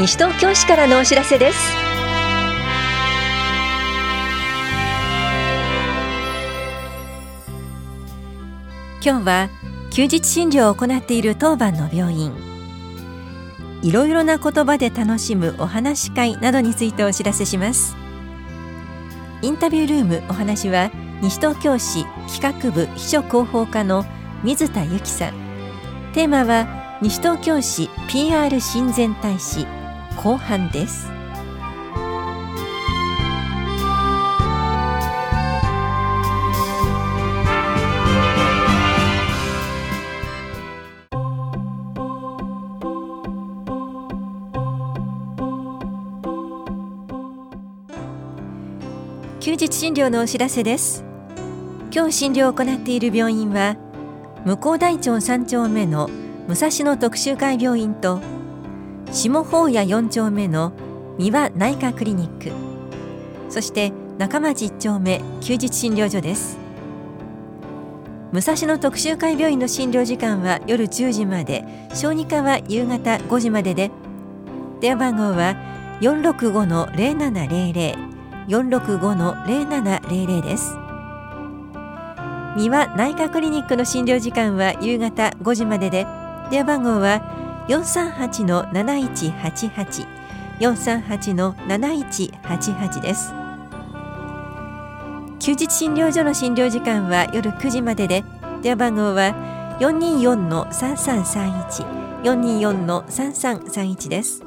西東京市からのお知らせです。今日は休日診療を行っている当番の病院。いろいろな言葉で楽しむお話し会などについてお知らせします。インタビュールームお話は西東京市企画部秘書広報課の水田由紀さん。テーマは西東京市 PR 親善大使。後半です。休日診療のお知らせです。今日診療を行っている病院は向こう大町3丁目の武蔵野特集会病院と下法屋4丁目の三輪内科クリニック。そして中町1丁目休日診療所です。武蔵野特集会病院の診療時間は夜10時まで小児科は夕方5時までで電話番号は465-0700 465-0700です。三輪内科クリニックの診療時間は夕方5時までで電話番号は438-7188 438-7188です。休日診療所の診療時間は夜9時までで。電話番号は424-3331 424-3331です。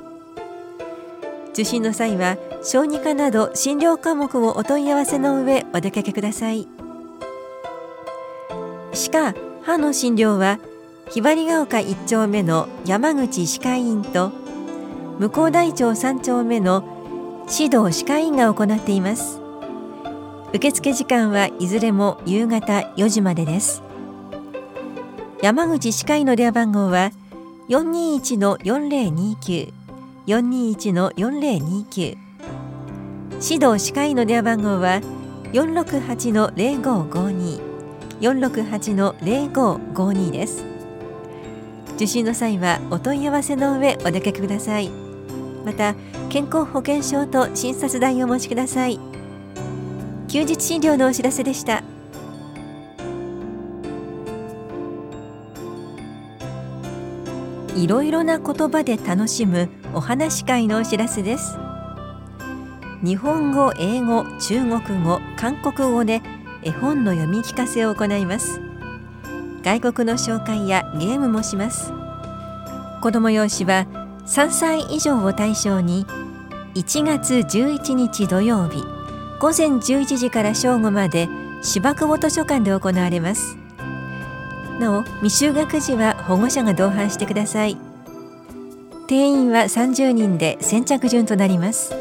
受診の際は小児科など診療科目をお問い合わせの上お出かけください。歯科歯の診療はひばりが丘1丁目の山口歯科医院と向こう大町3丁目の指導歯科医院が行っています。受付時間はいずれも夕方4時までです。山口歯科医の電話番号は421-4029 421-4029指導歯科医の電話番号は468-0552 468-0552です。受診の際はお問い合わせの上お出かけください。また健康保険証と診察代をお持ちください。休日診療のお知らせでした。いろいろな言葉で楽しむお話し会のお知らせです。日本語、英語、中国語、韓国語で絵本の読み聞かせを行います。外国の紹介やゲームもします。子ども用紙は3歳以上を対象に1月11日土曜日午前11時から正午まで芝久保図書館で行われます。なお未就学児は保護者が同伴してください。定員は30人で先着順となります。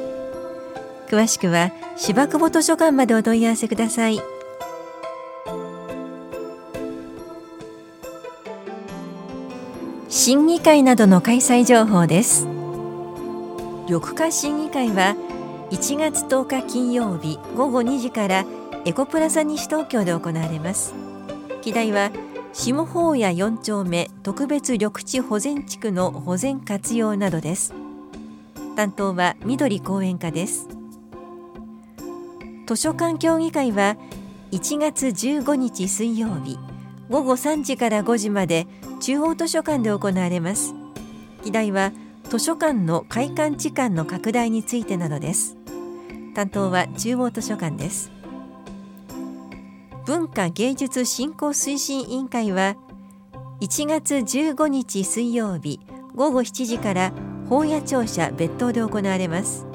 詳しくは芝久保図書館までお問い合わせください。審議会などの開催情報です。緑化審議会は1月10日金曜日午後2時からエコプラザ西東京で行われます。議題は下法屋4丁目特別緑地保全地区の保全活用などです。担当は緑講演課です。図書館協議会は1月15日水曜日午後3時から5時まで中央図書館で行われます。議題は図書館の開館時間の拡大についてなどです。担当は中央図書館です。文化芸術振興推進委員会は1月15日水曜日午後7時から本屋庁舎別当で行われます。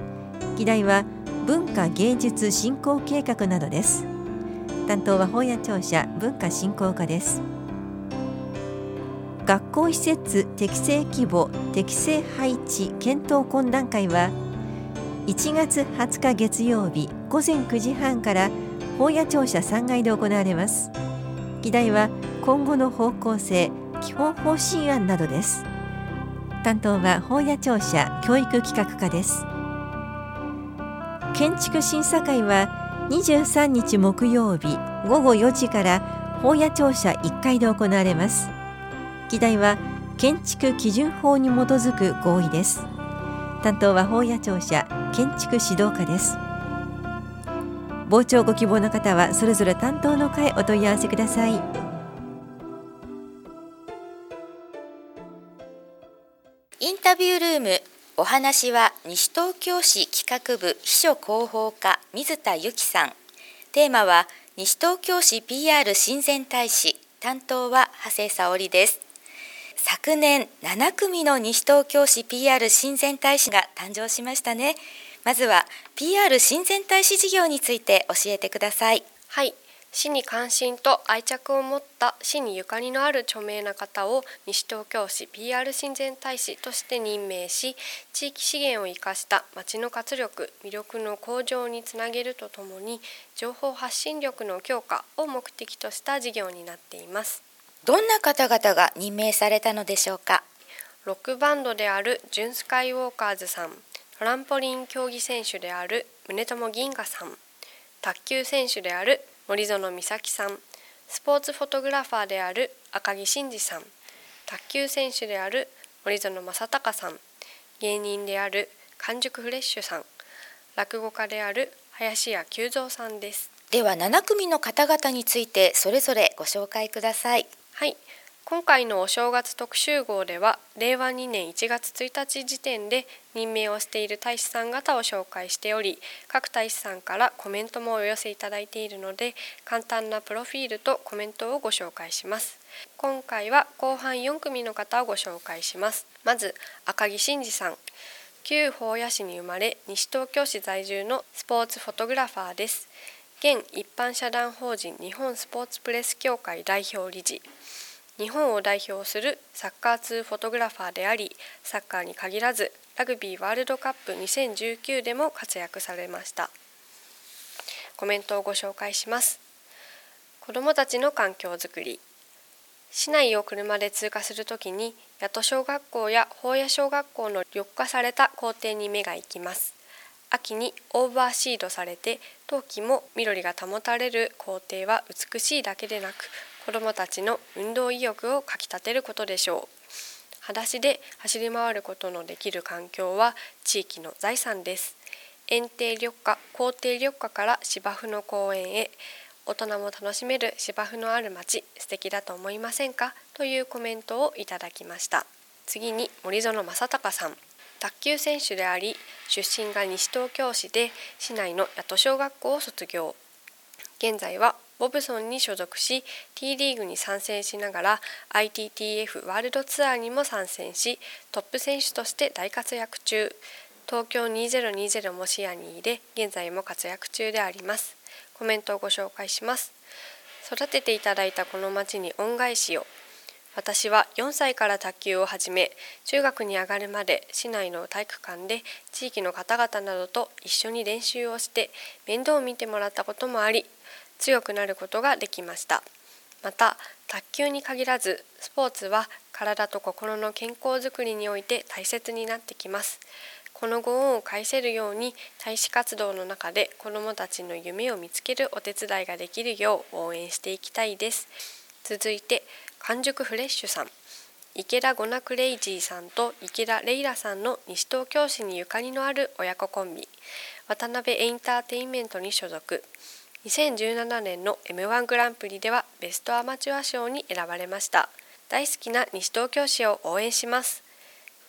議題は文化芸術振興計画などです。担当は本屋庁舎文化振興課です。学校施設適正規模適正配置検討懇談会は1月20日月曜日午前9時半から法屋庁舎3階で行われます。議題は今後の方向性基本方針案などです。担当は法屋庁舎教育企画課です。建築審査会は23日木曜日午後4時から法屋庁舎1階で行われます。議題は建築基準法に基づく合意です。担当は法屋庁舎建築指導課です。傍聴ご希望の方はそれぞれ担当の会お問い合わせください。インタビュールームお話は西東京市企画部秘書広報課水田由紀さん。テーマは西東京市 PR 親善大使。担当は長谷沙織です。昨年7組の西東京市 PR 親善大使が誕生しましたね。まずは PR 親善大使事業について教えてください。はい。市に関心と愛着を持った市にゆかりのある著名な方を西東京市 PR 親善大使として任命し地域資源を生かした町の活力魅力の向上につなげるとともに情報発信力の強化を目的とした事業になっています。どんな方々が任命されたのでしょうか？ロックバンドであるジュンスカイウォーカーズさんトランポリン競技選手である宗友銀河さん卓球選手である森園美咲さんスポーツフォトグラファーである赤木真二さん卓球選手である森園正隆さん芸人である完熟フレッシュさん落語家である林家久三さんです。では7組の方々についてそれぞれご紹介くださいはい。今回のお正月特集号では令和2年1月1日時点で任命をしている大使さん方を紹介しており各大使さんからコメントもお寄せいただいているので簡単なプロフィールとコメントをご紹介します。今回は後半4組の方をご紹介します。まず赤木真二さん。旧法屋市に生まれ西東京市在住のスポーツフォトグラファーです。現一般社団法人日本スポーツプレス協会代表理事。日本を代表するサッカー通フォトグラファーでありサッカーに限らずラグビーワールドカップ2019でも活躍されました。コメントをご紹介します。子どもたちの環境づくり。市内を車で通過するときに八戸小学校や法屋小学校の緑化された校庭に目が行きます。秋にオーバーシードされて冬季も緑が保たれる校庭は美しいだけでなく子どもたちの運動意欲をかきたてることでしょう。裸足で走り回ることのできる環境は地域の財産です。園庭緑化校庭緑化から芝生の公園へ。大人も楽しめる芝生のある街。素敵だと思いませんか？というコメントをいただきました。次に森園正隆さん。卓球選手であり出身が西東京市で市内の八戸小学校を卒業。現在はボブソンに所属し T リーグに参戦しながら ITTF ワールドツアーにも参戦しトップ選手として大活躍中。東京2020も視野に入れ現在も活躍中であります。コメントをご紹介します。育てていただいたこの町に恩返しを。私は4歳から卓球を始め中学に上がるまで市内の体育館で地域の方々などと一緒に練習をして面倒を見てもらったこともあり強くなることができました。また卓球に限らずスポーツは体と心の健康づくりにおいて大切になってきます。このご恩を返せるように大使活動の中で子どもたちの夢を見つけるお手伝いができるよう応援していきたいです。続いて完熟フレッシュさん。池田ゴナクレイジーさんと池田レイラさんの西東京市にゆかりのある親子コンビ。渡辺エンターテインメントに所属。2017年の M1 グランプリではベストアマチュア賞に選ばれました。大好きな西東京市を応援します。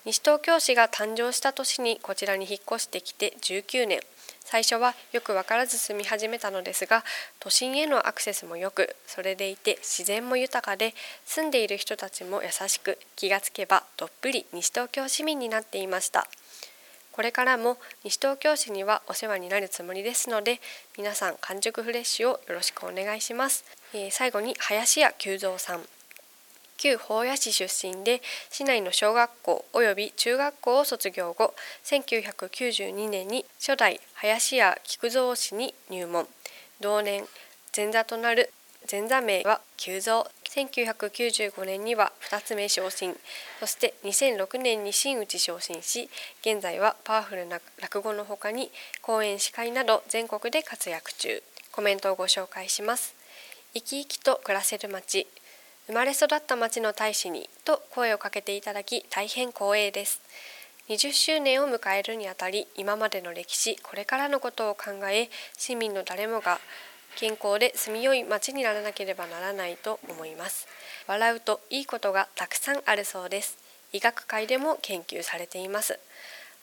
西東京市が誕生した年にこちらに引っ越してきて19年。最初はよく分からず住み始めたのですが都心へのアクセスも良くそれでいて自然も豊かで住んでいる人たちも優しく気がつけばどっぷり西東京市民になっていました。これからも西東京市にはお世話になるつもりですので皆さん完熟フレッシュをよろしくお願いします、えー、最後に林家久三さん。旧保谷市出身で市内の小学校及び中学校を卒業後1992年に初代林家菊蔵市に入門。同年前座となる前座名は久蔵1995年には2つ目昇進。そして2006年に真打ち昇進し現在はパワフルな落語のほかに講演司会など全国で活躍中。コメントをご紹介します。生き生きと暮らせる街。生まれ育った町の大使にと声をかけていただき大変光栄です。20周年を迎えるにあたり今までの歴史これからのことを考え市民の誰もが健康で住みよい街にならなければならないと思います。笑うといいことがたくさんあるそうです。医学界でも研究されています。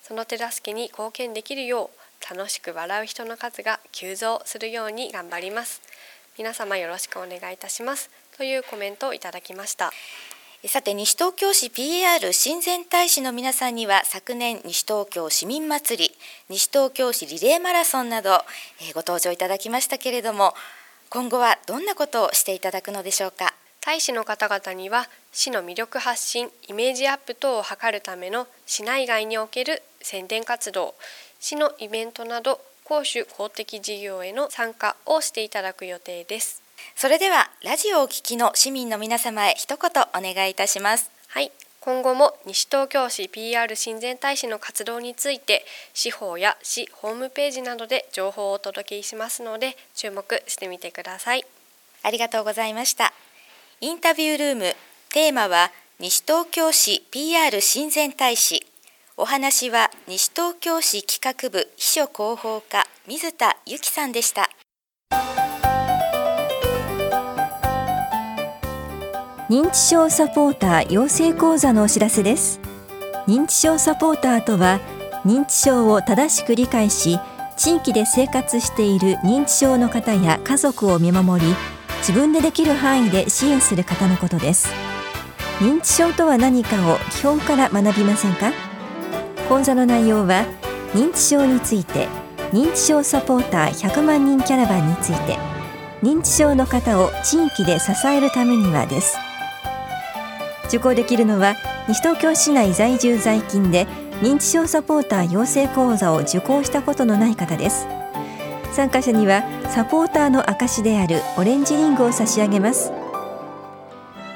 その手助けに貢献できるよう楽しく笑う人の数が急増するように頑張ります。皆様よろしくお願いいたします。というコメントをいただきました。さて西東京市 PR 親善大使の皆さんには昨年西東京市民祭り西東京市リレーマラソンなど、ご登場いただきましたけれども今後はどんなことをしていただくのでしょうか？大使の方々には市の魅力発信イメージアップ等を図るための市内外における宣伝活動市のイベントなど公主公的事業への参加をしていただく予定です。それではラジオをお聞きの市民の皆様へ一言お願いいたします。はい。今後も西東京市 PR 親善大使の活動について司法や市ホームページなどで情報をお届けしますので注目してみてください。ありがとうございました。インタビュールームテーマは西東京市 PR 親善大使。お話は西東京市企画部秘書広報課水田由紀さんでした認知症サポーター養成講座のお知らせです。認知症サポーターとは認知症を正しく理解し地域で生活している認知症の方や家族を見守り自分でできる範囲で支援する方のことです。認知症とは何かを基本から学びませんか？講座の内容は認知症について認知症サポーター100万人キャラバンについて認知症の方を地域で支えるためにはです。受講できるのは西東京市内在住在勤で認知症サポーター養成講座を受講したことのない方です。参加者にはサポーターの証であるオレンジリングを差し上げます。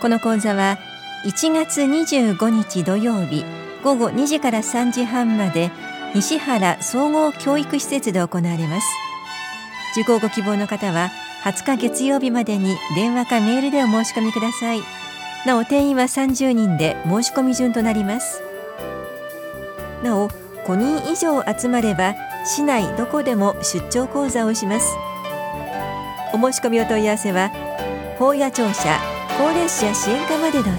この講座は1月25日土曜日午後2時から3時半まで西原総合教育施設で行われます。受講ご希望の方は20日月曜日までに電話かメールでお申し込みください。なお定員は30人で申し込み順となります。なお5人以上集まれば市内どこでも出張講座をします。お申し込みお問い合わせは法や庁舎高齢者支援課までどうぞ。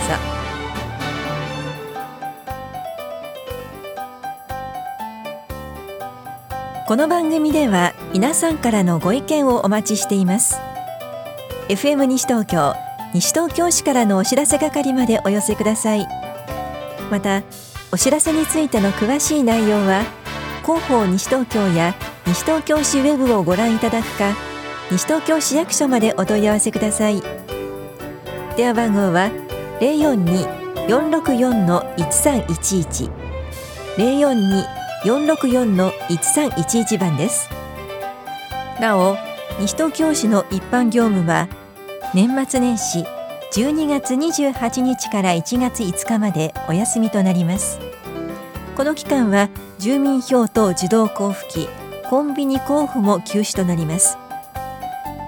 この番組では皆さんからのご意見をお待ちしています。FM 西東京西東京市からのお知らせ係までお寄せください。またお知らせについての詳しい内容は広報西東京や西東京市ウェブをご覧いただくか西東京市役所までお問い合わせください。電話番号は042-464-1311 042-464-1311番です。なお西東京市の一般業務は年末年始12月28日から1月5日までお休みとなります。この期間は住民票等自動交付機コンビニ交付も休止となります。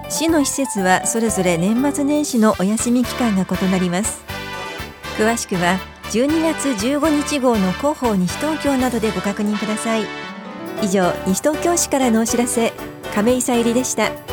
市の施設はそれぞれ年末年始のお休み期間が異なります。詳しくは12月15日号の広報西東京などでご確認ください。以上西東京市からのお知らせ亀井さゆりでした。